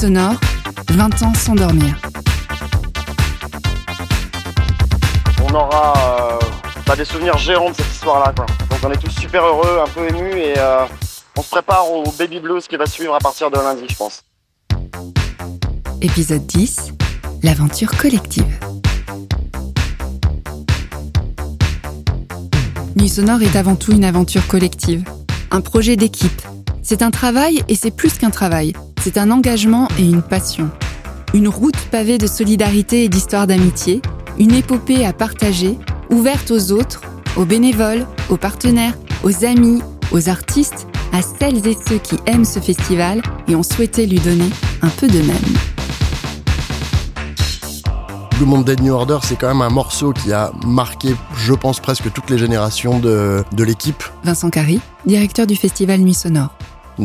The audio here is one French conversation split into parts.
sonore, 20 ans sans dormir. On aura euh, bah, des souvenirs géants de cette histoire-là. quoi. Donc on est tous super heureux, un peu émus et euh, on se prépare au baby blues qui va suivre à partir de lundi, je pense. Épisode 10, l'aventure collective. Nuit sonore est avant tout une aventure collective, un projet d'équipe. C'est un travail et c'est plus qu'un travail, c'est un engagement et une passion. Une route pavée de solidarité et d'histoires d'amitié, une épopée à partager, ouverte aux autres, aux bénévoles, aux partenaires, aux amis, aux artistes, à celles et ceux qui aiment ce festival et ont souhaité lui donner un peu d'eux-mêmes. Blue Monday New Order, c'est quand même un morceau qui a marqué, je pense, presque toutes les générations de, de l'équipe, Vincent Carry, directeur du festival Nuit Sonore.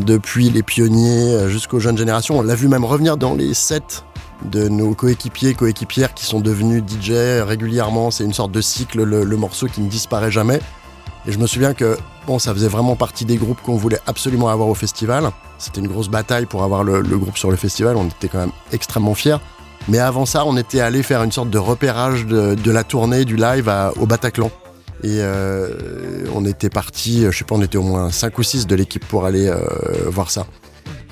Depuis les pionniers euh, jusqu'aux jeunes générations. On l'a vu même revenir dans les sets de nos coéquipiers, coéquipières qui sont devenus DJ régulièrement. C'est une sorte de cycle, le, morceau qui ne disparaît jamais. Et je me souviens que bon, ça faisait vraiment partie des groupes qu'on voulait absolument avoir au festival. C'était une grosse bataille pour avoir le, groupe sur le festival. On était quand même extrêmement fiers. Mais avant ça, on était allé faire une sorte de repérage de, la tournée, du live au Bataclan. Et euh, on était parti, je sais pas, on était au moins 5 ou 6 de l'équipe pour aller euh, voir ça.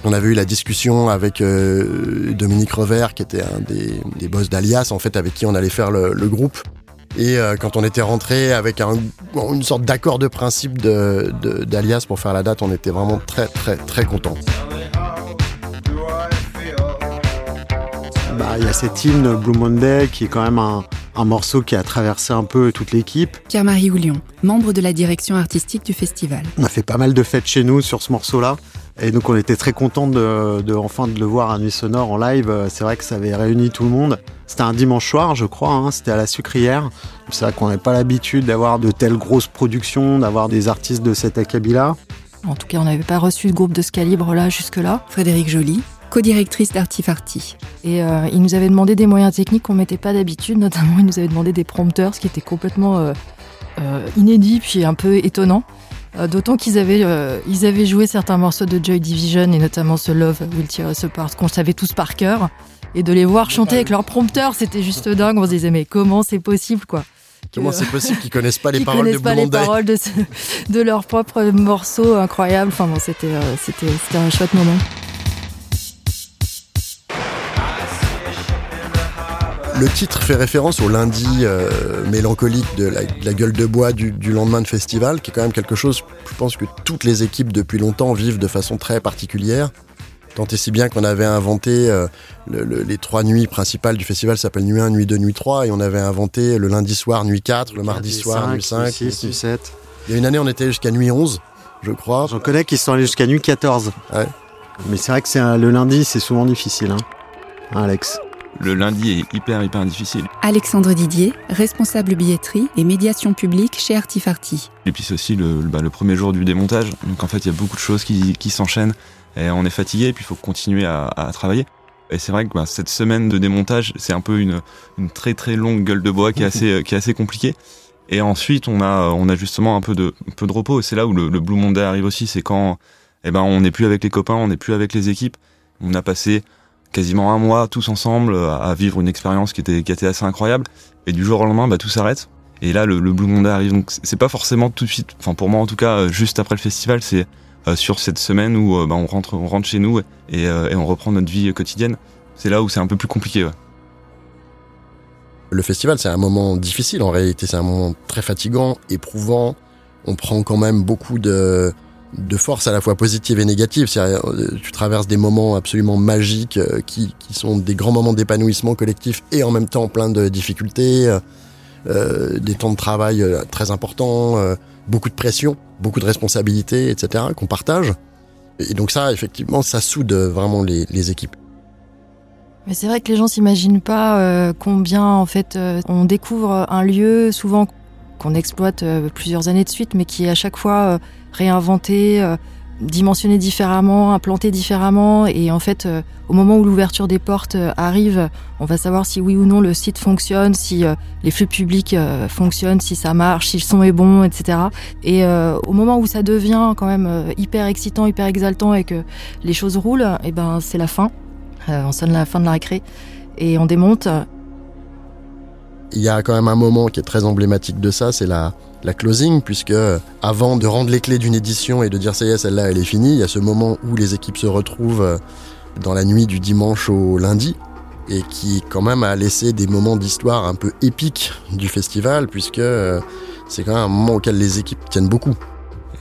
On avait eu la discussion avec euh, Dominique Revers, qui était un des, des boss d'Alias, en fait, avec qui on allait faire le, groupe. Et euh, quand on était rentré avec un- une sorte d'accord de principe de- de- d'Alias pour faire la date, on était vraiment très très très contents. Bah, il y a cette hymne Blue Monday qui est quand même un, un morceau qui a traversé un peu toute l'équipe. Pierre-Marie Houlion, membre de la direction artistique du festival. On a fait pas mal de fêtes chez nous sur ce morceau-là. Et donc on était très contents de, de enfin de le voir à Nuit Sonore en live. Euh, C'est vrai que ça avait réuni tout le monde. C'était un dimanche soir, je crois. hein. C'était à la sucrière. C'est vrai qu'on n'avait pas l'habitude d'avoir de telles grosses productions, d'avoir des artistes de cet acabit-là. En tout cas, on n'avait pas reçu de groupe de ce calibre-là jusque-là. Frédéric Joly, co-directrice d'Artifarty. Et euh, il nous avait demandé des moyens techniques qu'on mettait pas d'habitude. Notamment, il nous avait demandé des prompteurs, ce qui était complètement euh, euh, inédit puis un peu étonnant. Euh, D'autant qu'ils avaient, euh, ils avaient joué certains morceaux de Joy Division et notamment ce Love Will Tear Us Apart qu'on savait tous par cœur. Et de les voir chanter avec leurs prompteurs, c'était juste dingue. On se disait mais comment c'est possible quoi? Comment c'est possible qu'ils connaissent pas les paroles de connaissent pas Blue les paroles de, ce- de leurs propres morceaux incroyables. Enfin bon, c'était c'était c'était un chouette moment. Le titre fait référence au lundi euh, mélancolique de la, de la gueule de bois du, du lendemain de festival, qui est quand même quelque chose, je pense que toutes les équipes depuis longtemps vivent de façon très particulière. Tant et si bien qu'on avait inventé euh, le- le- les trois nuits principales du festival s'appellent nuit 1, nuit 2, nuit 3, et on avait inventé le lundi soir nuit 4, le mardi soir nuit 5. nuit 6, nuit 7. Il y a une année on était jusqu'à nuit 11, je crois. J'en connais qui sont allés jusqu'à nuit 14. Ouais. Mais c'est vrai que c'est un- le lundi, c'est souvent difficile. Hein, Hein, Alex Le lundi est hyper hyper difficile. Alexandre Didier, responsable billetterie et médiation publique chez Artifarty. Et puis c'est aussi le, le- bah, le premier jour du démontage. Donc en fait il y a beaucoup de choses qui, qui s'enchaînent. Et on est fatigué et puis il faut continuer à, à travailler. Et c'est vrai que bah, cette semaine de démontage, c'est un peu une, une très très longue gueule de bois qui est assez, qui est assez compliquée. Et ensuite on a, on a justement un peu de, un peu de repos. Et c'est là où le, le Blue Monday arrive aussi. C'est quand eh ben, on n'est plus avec les copains, on n'est plus avec les équipes. On a passé quasiment un mois tous ensemble à, vivre une expérience qui était, qui était assez incroyable. Et du jour au lendemain, bah, tout s'arrête. Et là, le, le Blue Monday arrive. Donc, c'est pas forcément tout de suite, enfin, pour moi en tout cas, euh, juste après le festival, c'est euh, sur cette semaine où euh, bah, on, rentre, on rentre chez nous et, euh, et on reprend notre vie quotidienne. C'est là où c'est un peu plus compliqué. Ouais. Le festival, c'est un moment difficile en réalité, c'est un moment très fatigant, éprouvant. On prend quand même beaucoup de, de force à la fois positive et négative. Euh, Tu traverses des moments absolument magiques euh, qui, sont des grands moments d'épanouissement collectif et en même temps plein de difficultés, euh, des temps de travail très importants, beaucoup de pression, beaucoup de responsabilités, etc. qu'on partage. Et donc ça, effectivement, ça soude vraiment les, équipes. Mais c'est vrai que les gens s'imaginent pas combien en fait on découvre un lieu souvent qu'on exploite euh, plusieurs années de suite, mais qui est à chaque fois euh, réinventé, euh, dimensionné différemment, implanté différemment. Et en fait, au moment où l'ouverture des portes arrive, on va savoir si oui ou non le site fonctionne, si les flux publics fonctionnent, si ça marche, si le son est bon, etc. Et au moment où ça devient quand même hyper excitant, hyper exaltant et que les choses roulent, et eh ben c'est la fin. on sonne la fin de la récré et on démonte. Il y a quand même un moment qui est très emblématique de ça, c'est la, la closing, puisque avant de rendre les clés d'une édition et de dire ça y est, celle-là, elle est finie, il y a ce moment où les équipes se retrouvent euh, dans la nuit du dimanche au lundi, et qui quand même a laissé des moments d'histoire un peu épiques du festival, puisque euh, c'est quand même un moment auquel les équipes tiennent beaucoup.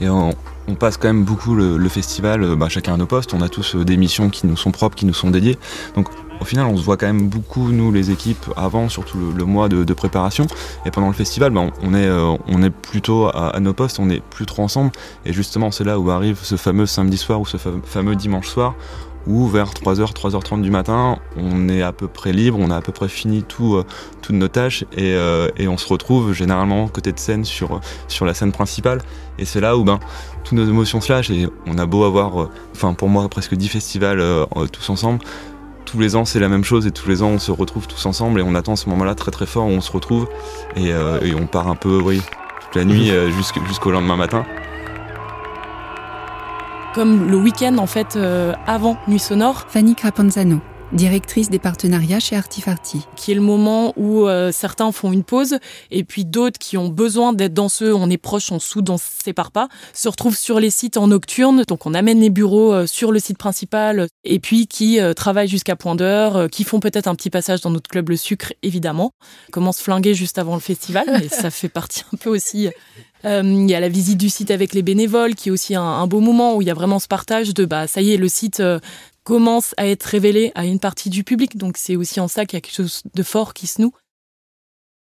Et on, passe quand même beaucoup le, festival, euh, bah, chacun à nos postes, on a tous des missions qui nous sont propres, qui nous sont dédiées. Donc au final, on se voit quand même beaucoup, nous, les équipes, avant, surtout le, mois de, préparation. Et pendant le festival, ben, on, est, euh, on est plutôt à, nos postes, on est plus trop ensemble. Et justement, c'est là où arrive ce fameux samedi soir ou ce fameux dimanche soir où vers 3h, 3h30 du matin, on est à peu près libre, on a à peu près fini euh, toutes nos tâches et, euh, et, on se retrouve généralement côté de scène sur, sur la scène principale. Et c'est là où ben, toutes nos émotions se lâchent et on a beau avoir, enfin pour moi, presque 10 festivals tous ensemble tous les ans c'est la même chose et tous les ans on se retrouve tous ensemble et on attend ce moment-là très très fort où on se retrouve et, euh, on part un peu, oui, toute la nuit euh, jusqu'au lendemain matin. Comme le week-end en fait euh, avant Nuit Sonore. Fanny Crapanzano directrice des partenariats chez Artifarty. Qui est le moment où euh, certains font une pause et puis d'autres qui ont besoin d'être dans ce, on est proche, on soude, on se sépare pas, se retrouvent sur les sites en nocturne. Donc on amène les bureaux euh, sur le site principal et puis qui euh, travaillent jusqu'à point d'heure, qui font peut-être un petit passage dans notre club Le Sucre, évidemment. Comment se flinguer juste avant le festival, et ça fait partie un peu aussi il y a la visite du site avec les bénévoles, qui est aussi un, beau moment où il y a vraiment ce partage de bah ça y est, le site commence à être révélé à une partie du public. Donc c'est aussi en ça qu'il y a quelque chose de fort qui se noue.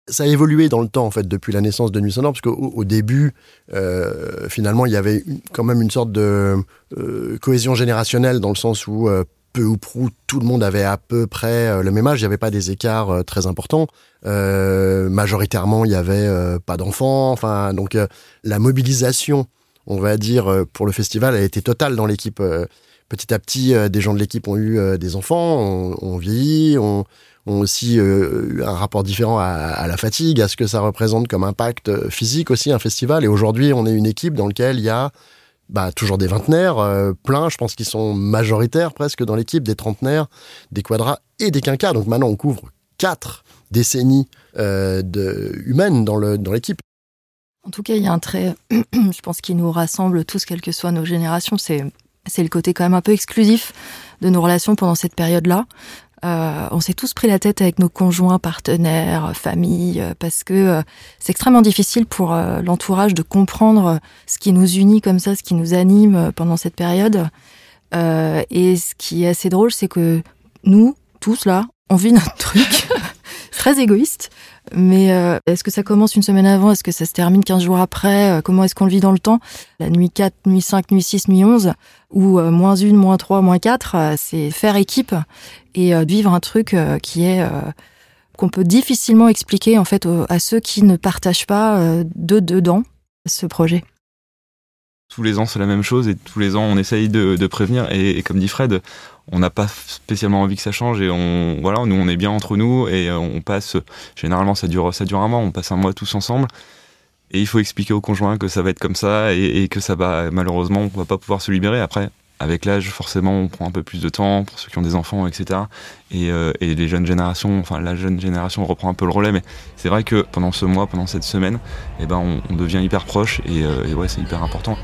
Ça a évolué dans le temps, en fait, depuis la naissance de Nuit Sonore, parce qu'au au début, euh, finalement, il y avait quand même une sorte de euh, cohésion générationnelle, dans le sens où euh, peu ou prou, tout le monde avait à peu près le même âge, il n'y avait pas des écarts très importants. majoritairement, il n'y avait pas d'enfants. Enfin, donc la mobilisation, on va dire, pour le festival, a été totale dans l'équipe petit à petit, euh, des gens de l'équipe ont eu euh, des enfants, ont, vieilli, ont, aussi euh, eu un rapport différent à, la fatigue, à ce que ça représente comme impact physique aussi, un festival. Et aujourd'hui, on est une équipe dans laquelle il y a bah, toujours des vingtenaires, plein, je pense qu'ils sont majoritaires presque dans l'équipe, des trentenaires, des quadras et des quinquas. Donc maintenant, on couvre quatre décennies humaines dans l'équipe. en tout cas, il y a un trait, je pense, qui nous rassemble tous, quelles que soient nos générations, c'est c'est le côté quand même un peu exclusif de nos relations pendant cette période-là. Euh, on s'est tous pris la tête avec nos conjoints, partenaires, familles, euh, parce que euh, c'est extrêmement difficile pour l'entourage de comprendre ce qui nous unit comme ça, ce qui nous anime pendant cette période. et ce qui est assez drôle, c'est que nous, tous là, on vit notre truc. très égoïste. Mais euh, est-ce que ça commence une semaine avant? Est-ce que ça se termine 15 jours après? Euh, Comment est-ce qu'on le vit dans le temps? La nuit 4, nuit 5, nuit 6, nuit 11, ou euh, moins 1, moins 3, moins 4, c'est faire équipe et vivre un truc qui est qu'on peut difficilement expliquer en fait à ceux qui ne partagent pas de dedans ce projet. Tous les ans c'est la même chose et tous les ans on essaye de, prévenir. Et, comme dit Fred, on n'a pas spécialement envie que ça change et on voilà nous on est bien entre nous et on passe généralement ça dure ça dure un mois on passe un mois tous ensemble. Et il faut expliquer au conjoint que ça va être comme ça et, que ça va malheureusement on va pas pouvoir se libérer. Après avec l'âge forcément on prend un peu plus de temps pour ceux qui ont des enfants etc et, euh, et les jeunes générations enfin la jeune génération reprend un peu le relais mais c'est vrai que pendant ce mois pendant cette semaine eh ben on, devient hyper proche et, euh, et ouais c'est hyper important.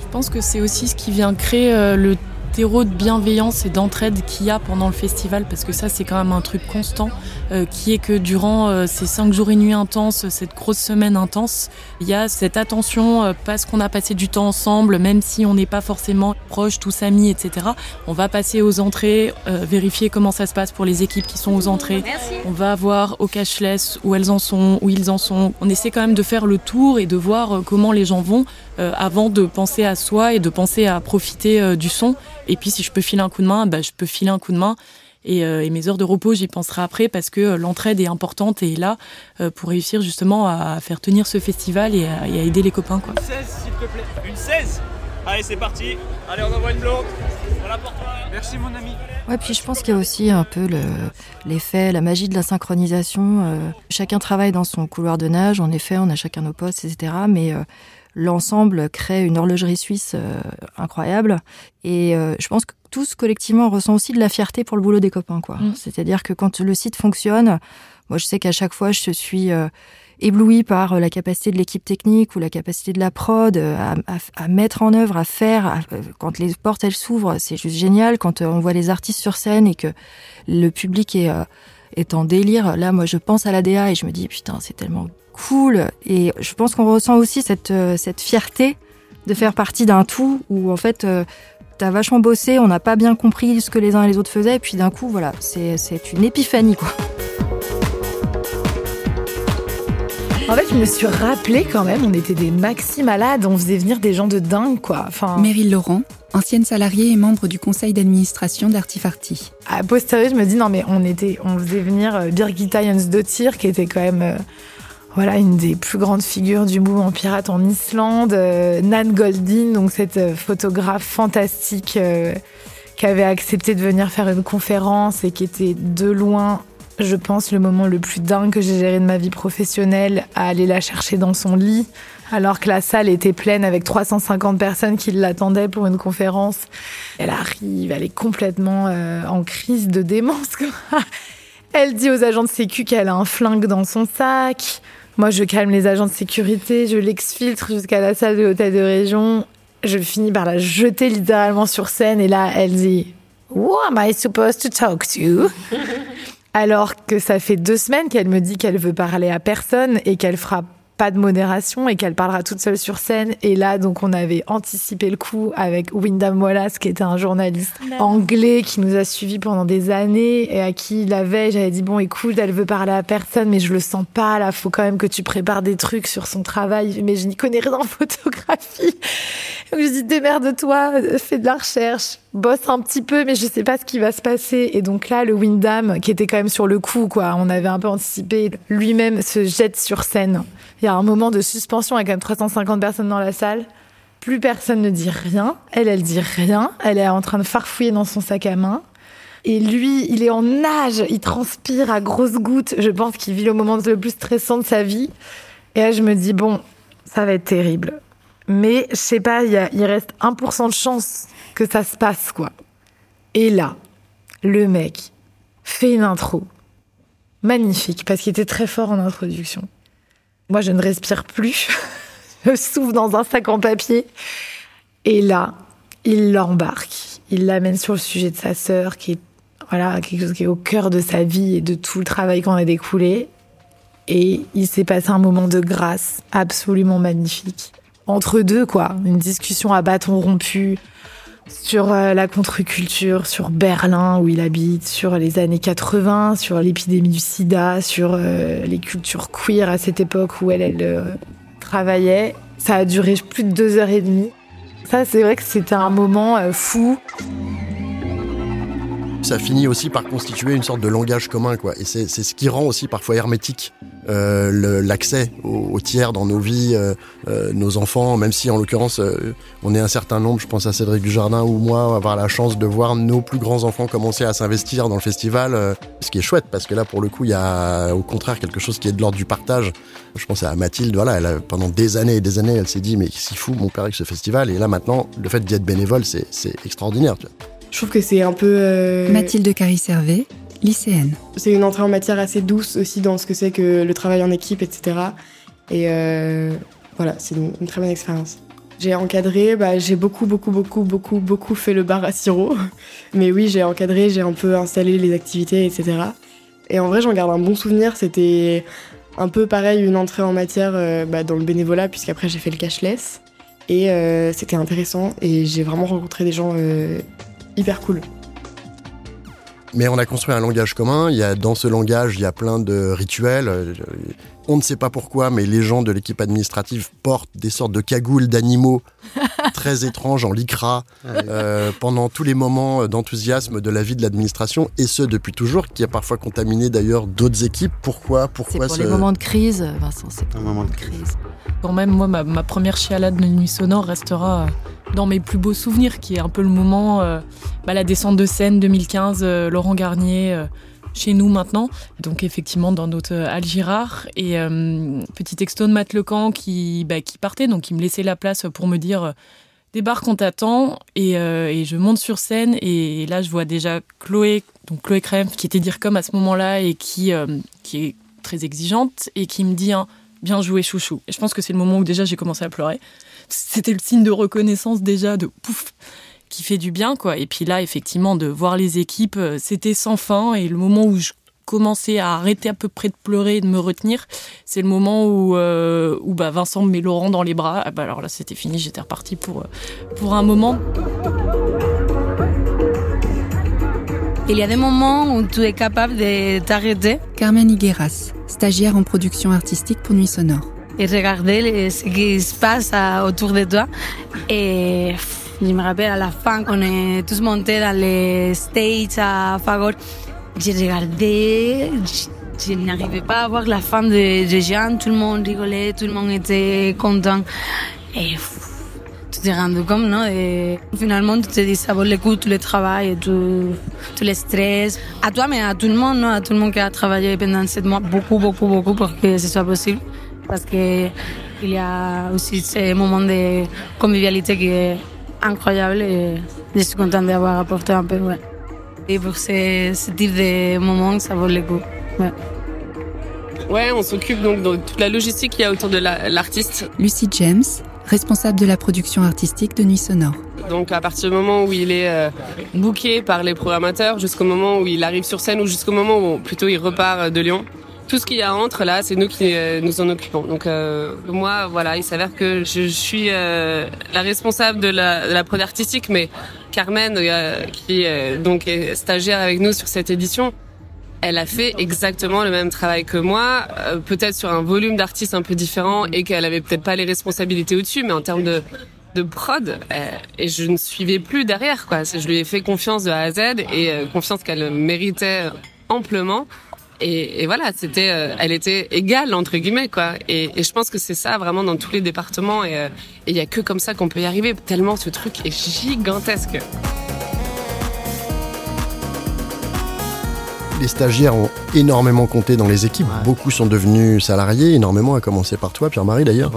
Je pense que c'est aussi ce qui vient créer euh, le terreau de bienveillance et d'entraide qu'il y a pendant le festival, parce que ça c'est quand même un truc constant, euh, qui est que durant euh, ces cinq jours et nuits intenses, cette grosse semaine intense, il y a cette attention euh, parce qu'on a passé du temps ensemble, même si on n'est pas forcément proches, tous amis, etc. On va passer aux entrées, vérifier comment ça se passe pour les équipes qui sont aux entrées. On va voir au cashless où elles en sont, où ils en sont. On essaie quand même de faire le tour et de voir comment les gens vont avant de penser à soi et de penser à profiter du son. Et puis si je peux filer un coup de main, bah, je peux filer un coup de main. Et, euh, mes heures de repos, j'y penserai après parce que euh, l'entraide est importante et est là euh, pour réussir justement à faire tenir ce festival et à, aider les copains. Quoi. Une 16, s'il te plaît. Une 16 Allez, c'est parti. Allez, on envoie une blonde. On la porte. Merci, mon ami. Ouais, puis je pense qu'il y a aussi un peu l'effet, la magie de la synchronisation. Euh, chacun travaille dans son couloir de nage, en effet, on a chacun nos postes, etc. Mais euh, l'ensemble crée une horlogerie suisse euh, incroyable. Et je pense que tous collectivement on ressent aussi de la fierté pour le boulot des copains, quoi. Mm. C'est-à-dire que quand le site fonctionne, moi je sais qu'à chaque fois je suis ébloui par euh, la capacité de l'équipe technique ou la capacité de la prod euh, à, mettre en œuvre, à faire. Euh, quand les portes elles s'ouvrent, c'est juste génial. Quand on voit les artistes sur scène et que le public est, est en délire, là, moi, je pense à la DA et je me dis putain, c'est tellement cool. Et je pense qu'on ressent aussi cette cette fierté de faire partie d'un tout où en fait t'as vachement bossé, on n'a pas bien compris ce que les uns et les autres faisaient, et puis d'un coup, voilà, c'est une épiphanie, quoi. En fait, je me suis rappelé quand même, on était des maxi malades, on faisait venir des gens de dingue, quoi. Enfin... Meryl Laurent, ancienne salariée et membre du conseil d'administration d'Artifarty. À posteriori, je me dis, non, mais on, était, on faisait venir euh, Birgitta Jansdottir, qui était quand même. Euh, voilà, une des plus grandes figures du mouvement pirate en Islande, euh, Nan Goldin, donc cette photographe fantastique qui avait accepté de venir faire une conférence et qui était de loin je pense, le moment le plus dingue que j'ai géré de ma vie professionnelle à aller la chercher dans son lit, alors que la salle était pleine avec 350 personnes qui l'attendaient pour une conférence. Elle arrive, elle est complètement euh, en crise de démence. elle dit aux agents de sécu qu'elle a un flingue dans son sac. Moi, je calme les agents de sécurité, je l'exfiltre jusqu'à la salle de l'hôtel de région. Je finis par la jeter littéralement sur scène et là, elle dit Who am I supposed to talk to? Alors que ça fait deux semaines qu'elle me dit qu'elle veut parler à personne et qu'elle fera pas de modération et qu'elle parlera toute seule sur scène. Et là, donc, on avait anticipé le coup avec Wyndham Wallace, qui était un journaliste anglais qui nous a suivis pendant des années et à qui la veille, j'avais dit, bon, écoute, elle veut parler à personne, mais je le sens pas, là, faut quand même que tu prépares des trucs sur son travail, mais je n'y connais rien en photographie. Donc, je dis, démerde-toi, fais de la recherche, bosse un petit peu, mais je sais pas ce qui va se passer. Et donc là, le Wyndham, qui était quand même sur le coup, quoi, on avait un peu anticipé, lui-même se jette sur scène. Il y a un moment de suspension avec quand même 350 personnes dans la salle. Plus personne ne dit rien. Elle, elle dit rien. Elle est en train de farfouiller dans son sac à main. Et lui, il est en nage, il transpire à grosses gouttes. Je pense qu'il vit le moment le plus stressant de sa vie. Et là, je me dis, bon, ça va être terrible. Mais je sais pas, il, il reste 1% de chance que ça se passe, quoi. Et là, le mec fait une intro magnifique parce qu'il était très fort en introduction. Moi, je ne respire plus. je souffle dans un sac en papier. Et là, il l'embarque. Il l'amène sur le sujet de sa sœur, qui est voilà, quelque chose qui est au cœur de sa vie et de tout le travail qu'on a découlé. Et il s'est passé un moment de grâce absolument magnifique. Entre deux, quoi. Une discussion à bâton rompu sur euh, la contre-culture, sur Berlin où il habite, sur les années 80, sur l'épidémie du sida, sur euh, les cultures queer à cette époque où elle, euh, travaillait. Ça a duré plus de deux heures et demie. Ça, c'est vrai que c'était un moment fou ça finit aussi par constituer une sorte de langage commun, quoi. Et c'est ce qui rend aussi parfois hermétique euh, l'accès aux, tiers dans nos vies, euh, euh, nos enfants, même si en l'occurrence on est un certain nombre, je pense à Cédric Dujardin ou moi, avoir la chance de voir nos plus grands enfants commencer à s'investir dans le festival, ce qui est chouette parce que là pour le coup il y a au contraire quelque chose qui est de l'ordre du partage. Je pense à Mathilde, voilà, elle a, pendant des années et des années, elle s'est dit mais s'il fout mon père avec ce festival et là maintenant le fait d'y être bénévole c'est extraordinaire. Je trouve que c'est un peu. Euh, Mathilde Carry-Servet, lycéenne. C'est une entrée en matière assez douce aussi dans ce que c'est que le travail en équipe, etc. Et euh, voilà, c'est une, très bonne expérience. J'ai encadré, bah, j'ai beaucoup, beaucoup, beaucoup, beaucoup, beaucoup fait le bar à sirop. Mais oui, j'ai encadré, j'ai un peu installé les activités, etc. Et en vrai, j'en garde un bon souvenir. C'était un peu pareil, une entrée en matière euh, bah, dans le bénévolat, puisqu'après j'ai fait le cashless. Et c'était intéressant et j'ai vraiment rencontré des gens cool. Mais on a construit un langage commun. Il y a, dans ce langage, il y a plein de rituels. On ne sait pas pourquoi, mais les gens de l'équipe administrative portent des sortes de cagoules d'animaux très étranges en lycra euh, pendant tous les moments d'enthousiasme de la vie de l'administration, et ce depuis toujours, qui a parfois contaminé d'ailleurs d'autres équipes. Pourquoi? Pourquoi C'est pour les moments de crise, Vincent. C'est un moment de crise. Quand même, moi, ma, première chialade de nuit sonore restera dans mes plus beaux souvenirs, qui est un peu le moment, bah, la descente de scène 2015, Laurent Garnier chez nous maintenant, donc effectivement dans notre Algirard. Et petit texto de Matt Lecan qui, bah, qui partait, donc qui me laissait la place pour me dire débarque, on t'attend. Et, et, je monte sur scène et, là je vois déjà Chloé, donc Chloé Crème, qui était dire comme à ce moment-là et qui, qui est très exigeante et qui me dit hein, bien joué chouchou. Et je pense que c'est le moment où déjà j'ai commencé à pleurer. C'était le signe de reconnaissance déjà de pouf qui fait du bien quoi. Et puis là effectivement de voir les équipes, euh, c'était sans fin et le moment où je commençais à arrêter à peu près de pleurer et de me retenir, c'est le moment où, euh, où bah, Vincent me met Laurent dans les bras. Ah bah alors là c'était fini, j'étais reparti pour, euh, pour un moment. Il y a des moments où tu es capable de t'arrêter. Carmen Higueras, stagiaire en production artistique pour Nuit Sonore. Et regarder ce qui se passe autour de toi. Et je me rappelle à la fin, on est tous montés dans les stages à Fagor. J'ai regardé, je n'arrivais pas à voir la fin des de gens. Tout le monde rigolait, tout le monde était content. Et tu t'es rendu compte, non? Et finalement, tu te dis, ça vaut le coup, tout le travail, tout, tout le stress. À toi, mais à tout le monde, non? À tout le monde qui a travaillé pendant sept mois, beaucoup, beaucoup, beaucoup pour que ce soit possible. Parce que il y a aussi ce moment de convivialité qui incroyable et je suis contente d'avoir apporté un peu, ouais. Et pour ce, ce type de moments, ça vaut le coup, ouais. Ouais, on s'occupe donc de toute la logistique qu'il y a autour de l'artiste. Lucie James, responsable de la production artistique de Nuit Sonore. Donc à partir du moment où il est euh, booké par les programmateurs jusqu'au moment où il arrive sur scène ou jusqu'au moment où plutôt il repart de Lyon, tout ce qu'il y a entre là, c'est nous qui euh, nous en occupons. Donc euh, moi, voilà, il s'avère que je, suis la responsable de la, de la prod artistique, mais Carmen, qui donc est stagiaire avec nous sur cette édition, elle a fait exactement le même travail que moi, euh, peut-être sur un volume d'artistes un peu différent et qu'elle avait peut-être pas les responsabilités au-dessus, mais en termes de de prod, euh, et je ne suivais plus derrière quoi. Je lui ai fait confiance de A à Z et euh, confiance qu'elle méritait amplement. Et, et voilà, c'était, elle était égale entre guillemets quoi. Et, et je pense que c'est ça vraiment dans tous les départements. Et il y a que comme ça qu'on peut y arriver. Tellement ce truc est gigantesque. les stagiaires ont énormément compté dans les équipes. Beaucoup sont devenus salariés, énormément, à commencer par toi, Pierre-Marie d'ailleurs.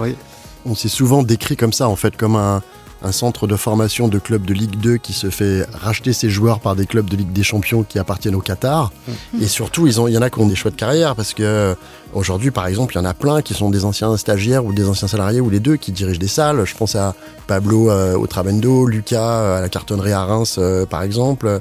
On s'est souvent décrit comme ça, en fait, comme un, centre de formation de clubs de Ligue 2 qui se fait racheter ses joueurs par des clubs de Ligue des Champions qui appartiennent au Qatar. Mmh. Et surtout, il y en a qui ont des choix de carrière parce que euh, aujourd'hui, par exemple, il y en a plein qui sont des anciens stagiaires ou des anciens salariés ou les deux qui dirigent des salles. Je pense à Pablo euh, au Trabendo, Lucas euh, à la cartonnerie à Reims, par exemple.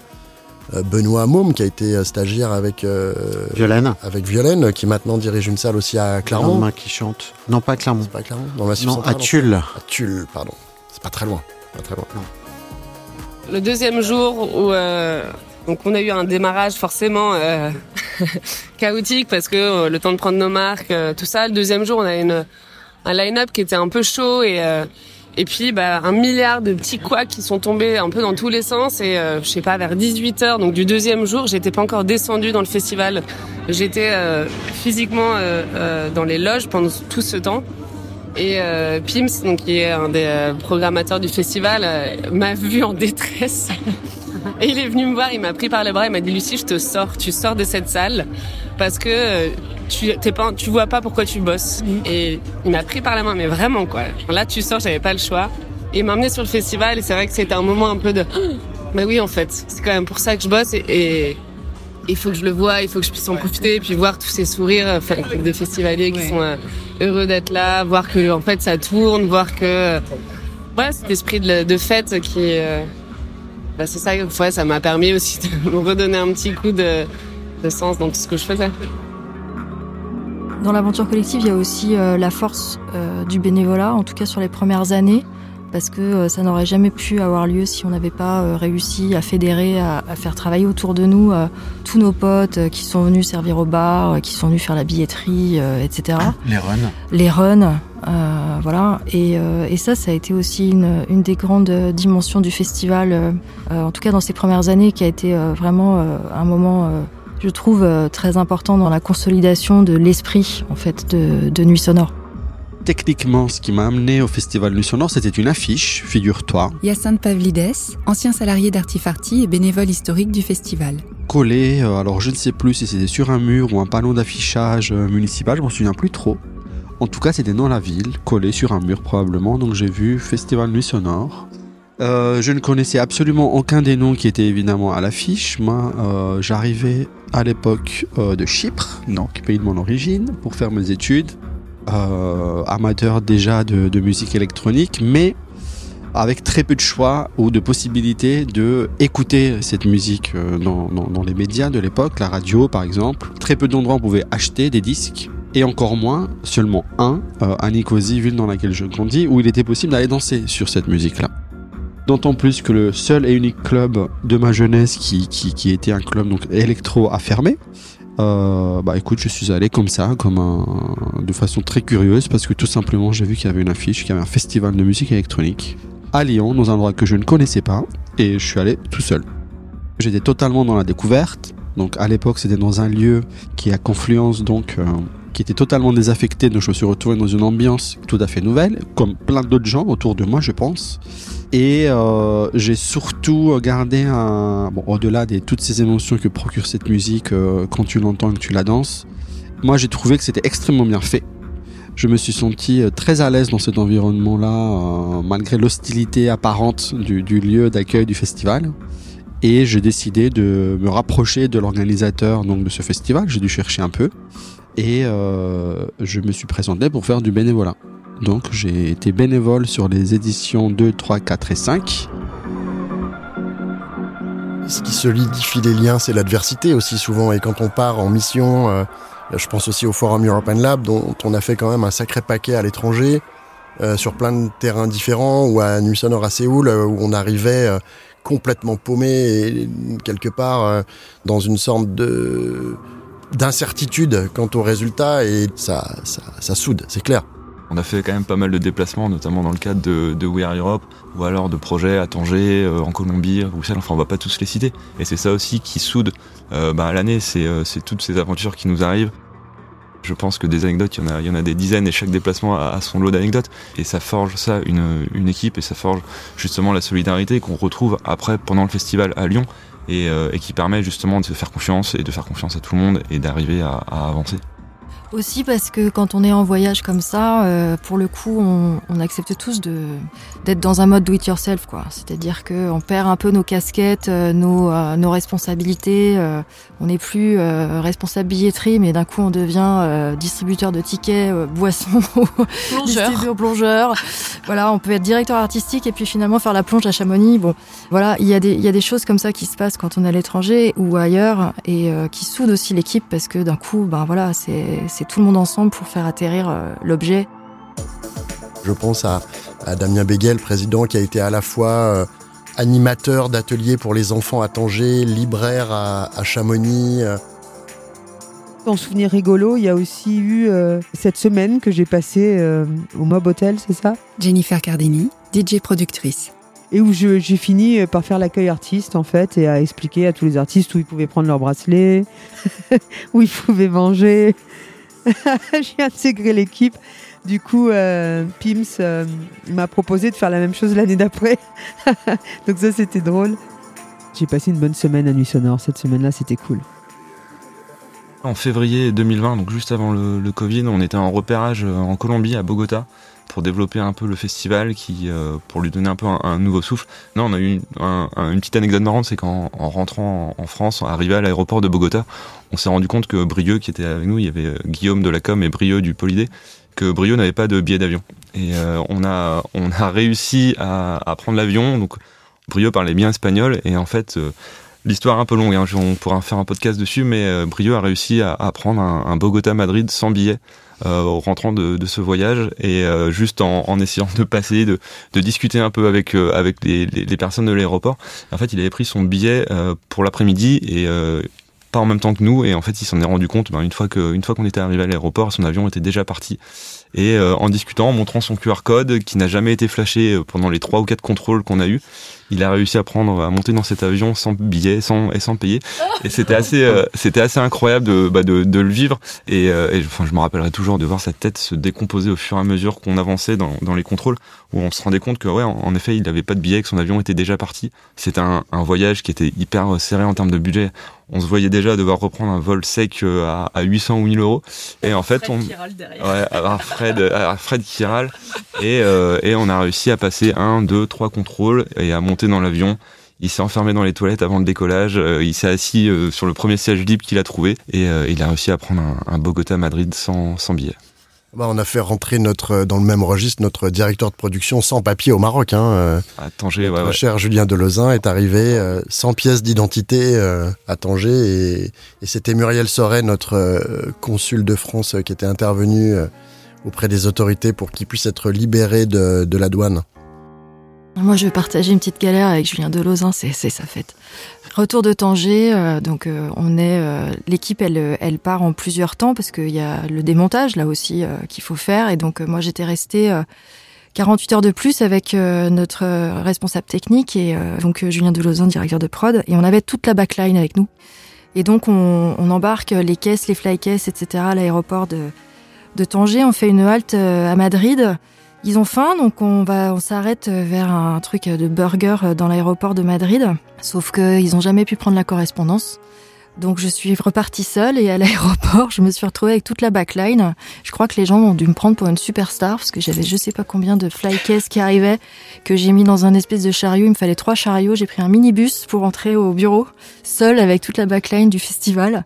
Euh, Benoît Môme qui a été euh, stagiaire avec euh, Violaine. avec Violaine qui maintenant dirige une salle aussi à Clermont. Qui chante. Non pas à Clermont. Pas à Clermont. Dans non, à Tulle. À Tulle, pardon. Pas très loin. Pas très loin. Non. Le deuxième jour où donc on a eu un démarrage forcément chaotique parce que le temps de prendre nos marques, tout ça. Le deuxième jour, on a une un line-up qui était un peu chaud et et puis bah, un milliard de petits couacs qui sont tombés un peu dans tous les sens. Et euh, je sais pas, vers 18h, donc du deuxième jour, j'étais pas encore descendue dans le festival. J'étais euh, physiquement euh, euh, dans les loges pendant tout ce temps. Et euh, Pims, donc qui est un des programmateurs du festival, m'a vu en détresse. Et il est venu me voir, il m'a pris par les bras, il m'a dit Lucie, je te sors, tu sors de cette salle parce que tu t'es pas, tu vois pas pourquoi tu bosses. Et il m'a pris par la main, mais vraiment quoi. Là, tu sors, j'avais pas le choix. Et il m'a emmené sur le festival et c'est vrai que c'était un moment un peu de, mais oui en fait, c'est quand même pour ça que je bosse et, il faut que je le vois, il faut que je puisse en profiter et puis voir tous ces sourires enfin, des festivaliers qui sont euh, heureux d'être là, voir que en fait ça tourne, voir que ouais, cet esprit de, fête qui euh, bah, c'est ça, ouais, ça m'a permis aussi de me redonner un petit coup de, de sens dans tout ce que je faisais. Dans l'aventure collective, il y a aussi euh, la force euh, du bénévolat, en tout cas sur les premières années, parce que euh, ça n'aurait jamais pu avoir lieu si on n'avait pas réussi à fédérer, à, faire travailler autour de nous tous nos potes qui sont venus servir au bar, qui sont venus faire la billetterie, etc. Les runs. Les runs, voilà. Et, et, ça, ça a été aussi une, une des grandes dimensions du festival, en tout cas dans ces premières années, qui a été vraiment un moment je trouve euh, très important dans la consolidation de l'esprit en fait de, Nuit Sonore. Techniquement, ce qui m'a amené au Festival Nuit Sonore, c'était une affiche, figure-toi. Yacine Pavlides, ancien salarié d'Artifarty et bénévole historique du festival. Collé, euh, alors je ne sais plus si c'était sur un mur ou un panneau d'affichage euh, municipal, je m'en souviens plus trop. En tout cas, c'était dans la ville, collé sur un mur probablement, donc j'ai vu Festival Nuit Sonore. Euh, je ne connaissais absolument aucun des noms qui étaient évidemment à l'affiche. Moi, euh, j'arrivais à l'époque euh, de Chypre, donc pays de mon origine, pour faire mes études. Euh, amateur déjà de, musique électronique, mais avec très peu de choix ou de possibilités de écouter cette musique euh, dans, les médias de l'époque, la radio par exemple. Très peu d'endroits où on pouvait acheter des disques. Et encore moins, seulement un, euh, à Nicosie, ville dans laquelle je grandis, où il était possible d'aller danser sur cette musique-là. D'autant plus que le seul et unique club de ma jeunesse qui était un club donc électro a fermé. Euh, bah écoute, je suis allé comme ça, comme un, de façon très curieuse, parce que tout simplement j'ai vu qu'il y avait une affiche, qu'il y avait un festival de musique électronique à Lyon, dans un endroit que je ne connaissais pas, et je suis allé tout seul. J'étais totalement dans la découverte. Donc à l'époque, c'était dans un lieu qui à confluence, donc euh, qui était totalement désaffecté. Donc je me suis retrouvé dans une ambiance tout à fait nouvelle, comme plein d'autres gens autour de moi, je pense. Et euh, j'ai surtout gardé un, bon, au-delà de toutes ces émotions que procure cette musique euh, quand tu l'entends et que tu la danses. Moi, j'ai trouvé que c'était extrêmement bien fait. Je me suis senti euh, très à l'aise dans cet environnement-là, euh, malgré l'hostilité apparente du, du lieu d'accueil du festival. Et j'ai décidé de me rapprocher de l'organisateur donc de ce festival. J'ai dû chercher un peu et euh, je me suis présenté pour faire du bénévolat. Donc j'ai été bénévole sur les éditions 2, 3, 4 et 5. Ce qui solidifie les liens, c'est l'adversité aussi souvent. Et quand on part en mission, euh, je pense aussi au Forum European Lab, dont on a fait quand même un sacré paquet à l'étranger, euh, sur plein de terrains différents, ou à Nuit Sonore à Séoul, euh, où on arrivait complètement paumé et quelque part dans une sorte de d'incertitude quant aux résultats, et ça, ça, ça soude, c'est clair. On a fait quand même pas mal de déplacements, notamment dans le cadre de, de We Are Europe, ou alors de projets à Tanger, euh, en Colombie, Bruxelles, enfin on va pas tous les citer. Et c'est ça aussi qui soude euh, bah, l'année, c'est euh, toutes ces aventures qui nous arrivent. Je pense que des anecdotes, il y en a, y en a des dizaines et chaque déplacement a, a son lot d'anecdotes. Et ça forge ça, une, une équipe, et ça forge justement la solidarité qu'on retrouve après, pendant le festival à Lyon, et, euh, et qui permet justement de se faire confiance et de faire confiance à tout le monde et d'arriver à, à avancer. Aussi parce que quand on est en voyage comme ça, euh, pour le coup, on, on accepte tous d'être dans un mode do it yourself, quoi. C'est-à-dire que on perd un peu nos casquettes, euh, nos euh, nos responsabilités. on n'est plus responsable billetterie, mais d'un coup on devient distributeur de tickets, boissons, Plongeur. plongeur. voilà, on peut être directeur artistique et puis finalement faire la plonge à Chamonix. Bon, voilà, il y a des il y a des choses comme ça qui se passent quand on est à l'étranger ou ailleurs et qui soudent aussi l'équipe parce que d'un coup, ben voilà, c'est c'est tout le monde ensemble pour faire atterrir euh, l'objet. Je pense à, à Damien Béguel, président, qui a été à la fois euh, animateur d'ateliers pour les enfants à Tanger, libraire à, à Chamonix. euh. En souvenir rigolo, il y a aussi eu euh, cette semaine que j'ai passée euh, au Mob Hotel, c'est ça? Jennifer Cardini, DJ productrice. Et où j'ai fini par faire l'accueil artiste, en fait, et à expliquer à tous les artistes où ils pouvaient prendre leur bracelet, où ils pouvaient manger. j'ai intégré l'équipe. Du coup, euh, Pims euh, m'a proposé de faire la même chose l'année d'après. Donc ça, c'était drôle. J'ai passé une bonne semaine à Nuit Sonore. Cette semaine-là, c'était cool. En février 2020, donc juste avant le, Covid, on était en repérage euh, en Colombie, à Bogota, pour développer un peu le festival, qui, euh, pour lui donner un peu un, nouveau souffle. Non, on a eu une, un- un- une petite anecdote marrante, c'est qu'en en rentrant en, France, arrivé à l'aéroport de Bogota, on s'est rendu compte que Brieux, qui était avec nous, il y avait euh, Guillaume de la Com et Brieux du Polydé, que Brieux n'avait pas de billet d'avion. Et euh, on, a, on a réussi à, prendre l'avion, donc Brieux parlait bien espagnol, et en fait... euh, L'histoire est un peu longue, hein, on pourra faire un podcast dessus, mais Brio a réussi à, à prendre un, un Bogota-Madrid sans billet euh, au rentrant de, ce voyage et euh, juste en, en essayant de passer, de, discuter un peu avec, euh, avec les, les- personnes de l'aéroport. En fait, il avait pris son billet pour l'après-midi et pas en même temps que nous et en fait il s'en est rendu compte ben, une fois que fois qu'on était arrivé à l'aéroport son avion était déjà parti et euh, en discutant en montrant son QR code qui n'a jamais été flashé euh, pendant les trois ou quatre contrôles qu'on a eu il a réussi à prendre, à monter dans cet avion sans billet, sans et sans payer. Et c'était assez, euh, c'était assez incroyable de, bah, de, de, le vivre. Et, et enfin, je me rappellerai toujours de voir sa tête se décomposer au fur et à mesure qu'on avançait dans, dans les contrôles, où on se rendait compte que ouais, en, effet, il n'avait pas de billet, que son avion était déjà parti. C'était un, un voyage qui était hyper serré en termes de budget on se voyait déjà devoir reprendre un vol sec euh, à, à 800 ou 1000 euros. Et en fait, Fred on. qui râle derrière. Ouais, à Fred, à Fred qui râle. Et, euh, et on a réussi à passer un, deux, trois contrôles et à monter dans l'avion. Il s'est enfermé dans les toilettes avant le décollage. euh, il s'est assis euh, sur le premier siège libre qu'il a trouvé. Et euh, il a réussi à prendre un, un Bogota-Madrid sans, sans billet. Bah, on a fait rentrer notre, dans le même registre notre directeur de production sans papier au Maroc. Hein. euh. À Tanger, Notre ouais. cher Julien Delezin est arrivé euh, sans pièce d'identité euh, à Tanger et, et c'était Muriel Soret, notre euh, consul de France, euh, qui était intervenu euh, auprès des autorités pour qu'il puisse être libéré de, de la douane. Moi, je vais partager une petite galère avec Julien Delozin, c'est sa fête. Retour de Tanger, euh, donc euh, on est euh, l'équipe, elle, euh, elle part en plusieurs temps parce qu'il y a le démontage là aussi euh, qu'il faut faire et donc moi j'étais restée euh, 48 heures de plus avec notre responsable technique et donc Julien Delozin, directeur de prod, et on avait toute la backline avec nous. Et donc on, on embarque les caisses, les fly caisses, etc. à l'aéroport de, de Tanger. On fait une halte à Madrid. Ils ont faim, donc on va, on s'arrête vers un truc de burger dans l'aéroport de Madrid. Sauf qu'ils n'ont jamais pu prendre la correspondance. Donc je suis repartie seule et à l'aéroport, je me suis retrouvée avec toute la backline. Je crois que les gens ont dû me prendre pour une superstar parce que j'avais je sais pas combien de fly cases qui arrivaient que j'ai mis dans un espèce de chariot. Il me fallait trois chariots. J'ai pris un minibus pour entrer au bureau, seule avec toute la backline du festival.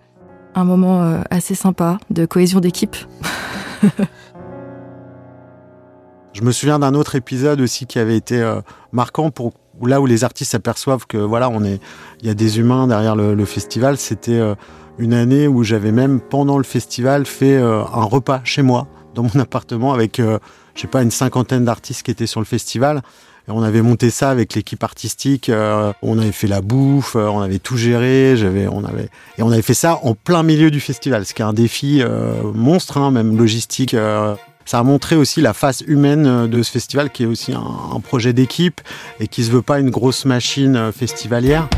Un moment euh, assez sympa de cohésion d'équipe. Je me souviens d'un autre épisode aussi qui avait été euh, marquant pour là où les artistes s'aperçoivent que voilà, on est, il y a des humains derrière le, le festival. C'était euh, une année où j'avais même pendant le festival fait euh, un repas chez moi dans mon appartement avec, euh, je sais pas, une cinquantaine d'artistes qui étaient sur le festival. Et on avait monté ça avec l'équipe artistique. euh, on avait fait la bouffe, euh, on avait tout géré. J'avais, on avait, et on avait fait ça en plein milieu du festival, ce qui est un défi monstre, hein, même logistique. Ça a montré aussi la face humaine euh, de ce festival qui est aussi un, un projet d'équipe et qui se veut pas une grosse machine euh, festivalière.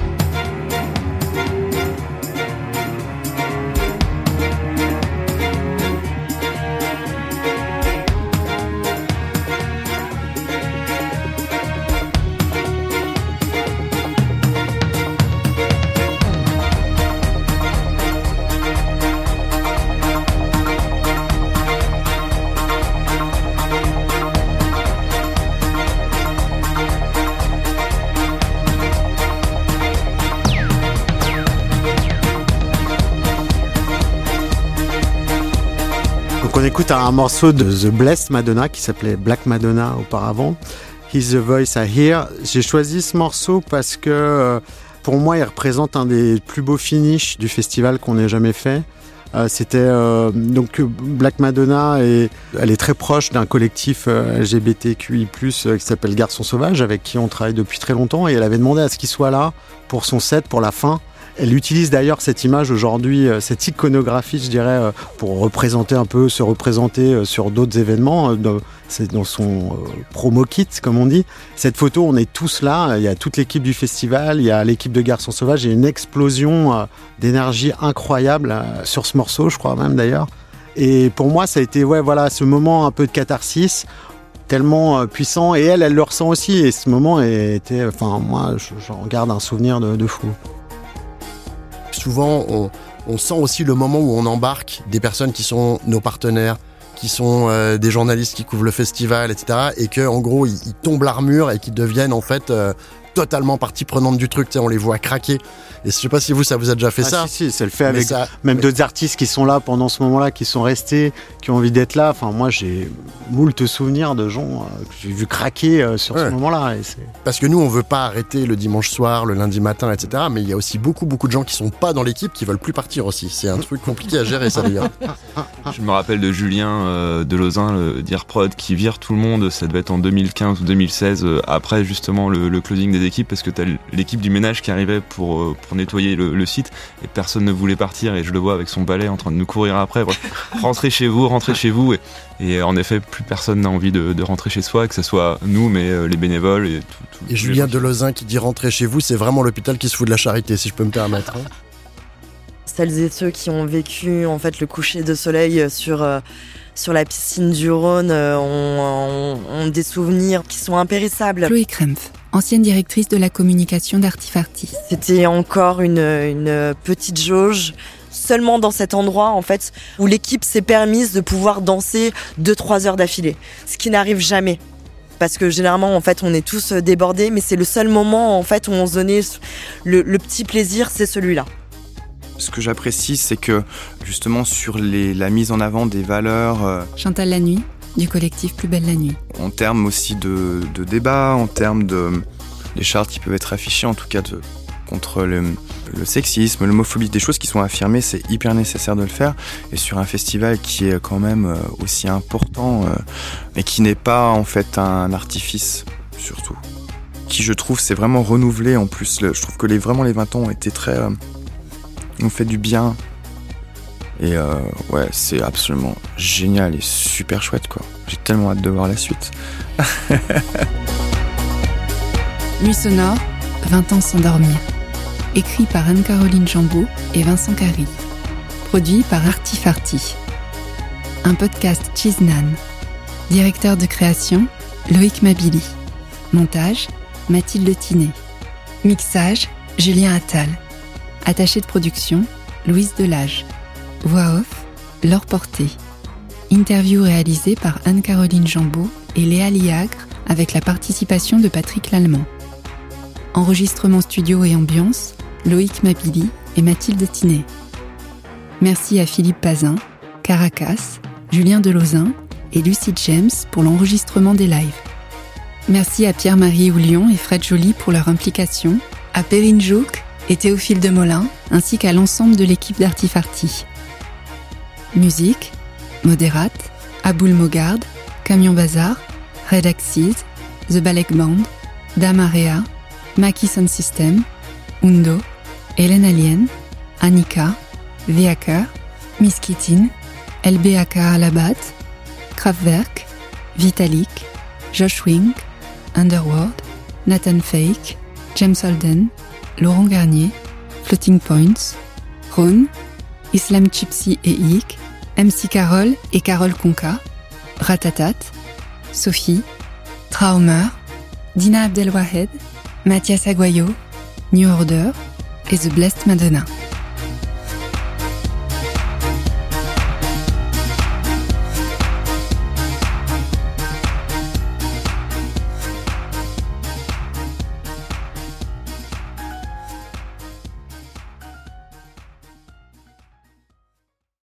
On écoute un morceau de The Blessed Madonna qui s'appelait Black Madonna auparavant. He's the voice I hear. J'ai choisi ce morceau parce que euh, pour moi il représente un des plus beaux finishes du festival qu'on ait jamais fait. Euh, C'était euh, donc Black Madonna et elle est très proche d'un collectif LGBTQI+ qui s'appelle Garçon Sauvage avec qui on travaille depuis très longtemps et elle avait demandé à ce qu'il soit là pour son set pour la fin. Elle utilise d'ailleurs cette image aujourd'hui, euh, cette iconographie, je dirais, euh, pour représenter un peu, se représenter euh, sur d'autres événements. C'est dans son promo kit, comme on dit. Cette photo, on est tous là. Il y a toute l'équipe du festival, il y a l'équipe de Garçons Sauvages. Il y a une explosion d'énergie incroyable sur ce morceau, je crois même d'ailleurs. Et pour moi, ça a été, ouais, voilà, ce moment un peu de catharsis tellement puissant et elle elle le ressent aussi et ce moment était enfin moi je- j'en garde un souvenir de fou souvent on, sent aussi le moment où on embarque des personnes qui sont nos partenaires, qui sont euh, des journalistes qui couvrent le festival, etc. Et que en gros ils, ils tombent l'armure et qu'ils deviennent en fait euh, totalement partie prenante du truc. Tu sais, on les voit craquer. Et je sais pas si vous ça vous a déjà fait Ah, ça. si, si, c'est le fait avec ça- même mais- d'autres artistes qui sont là pendant ce moment-là, qui sont restés, qui ont envie d'être là. Enfin, moi, j'ai moult souvenirs de gens euh, que j'ai vu craquer euh, sur ce moment-là. Et c'est- Parce que nous, on veut pas arrêter le dimanche soir, le lundi matin, etc. Mais il y a aussi beaucoup, beaucoup de gens qui sont pas dans l'équipe qui veulent plus partir aussi. C'est un truc compliqué à gérer, ça d'ailleurs. Je me rappelle de Julien euh, Delozin, le d'Airprod, qui vire tout le monde. Ça devait être en 2015 ou 2016, euh, après justement le, le closing des équipes parce que t'as l'équipe du ménage qui arrivait pour, euh, pour nettoyer le, site et personne ne voulait partir et je le vois avec son balai en train de nous courir après. rentrez chez vous, rentrez chez vous. Et, et en effet, plus personne n'a envie de, rentrer chez soi, que ce soit nous, mais euh, les bénévoles et tout. et Julien Delozin qui dit rentrer chez vous, c'est vraiment l'hôpital qui se fout de la charité, si je peux me permettre. Hein. Celles et ceux qui ont vécu en fait le coucher de soleil sur sur la piscine du Rhône euh, ont, des souvenirs qui sont impérissables. Chloé Krempf, ancienne directrice de la communication d'Artifarty. C'était encore une, une petite jauge seulement dans cet endroit en fait où l'équipe s'est permise de pouvoir danser 2-3 heures d'affilée, ce qui n'arrive jamais. Parce que généralement en fait on est tous débordés, mais c'est le seul moment en fait où on se donnait le petit plaisir, c'est celui-là ce que j'apprécie, c'est que justement sur la mise en avant des valeurs. Euh, Chantal La Nuit, du collectif Plus Belle la Nuit. En termes aussi de, débat, en termes de les chartes qui peuvent être affichées, en tout cas contre le, sexisme, l'homophobie, des choses qui sont affirmées, c'est hyper nécessaire de le faire. Et sur un festival qui est quand même euh, aussi important euh, et qui n'est pas en fait un artifice surtout, qui je trouve c'est vraiment renouvelé en plus. je trouve que les, vraiment les 20 ans ont été très on fait du bien. Et euh, ouais, c'est absolument génial et super chouette quoi. J'ai tellement hâte de voir la suite. Nuit sonore, 20 ans sans dormir. Écrit par Anne-Caroline Jambeau et Vincent Carry. Produit par Artifarty. Un podcast Chiznan. Directeur de création, Loïc Mabili. Montage, Mathilde Tinet. Mixage, Julien Attal. Attachée de production, Louise Delage. Voix off, Laure Porté. Interview réalisée par Anne-Caroline Jambeau et Léa Liagre avec la participation de Patrick Lallemand. Enregistrement studio et ambiance, Loïc Mabili et Mathilde Tinet. Merci à Philippe Pazin, Caracas, Julien Delozin et Lucie James pour l'enregistrement des lives. Merci à Pierre-Marie Houlion et Fred Joly pour leur implication, à Perrine Jouque et Théophile de Molin, ainsi qu'à l'ensemble de l'équipe d'Artifarty. Musique, Modérate, Aboul Mogard, Camion Bazar, Red Axis, The Balek Band, Damarea, Maki Sound System, Undo, Hélène Alien, Annika, Viaker, Miss Kittin, LBAK Alabat, Kraftwerk, Vitalik, Josh Wink, Underworld, Nathan Fake, James Holden, Laurent Garnier, Floating Points, Ron, Islam Chipsy et Ik, MC Carole et Carole Conca, Ratatat, Sophie, Traumer, Dina Abdelwahed, Mathias Aguayo, New Order et The Blessed Madonna.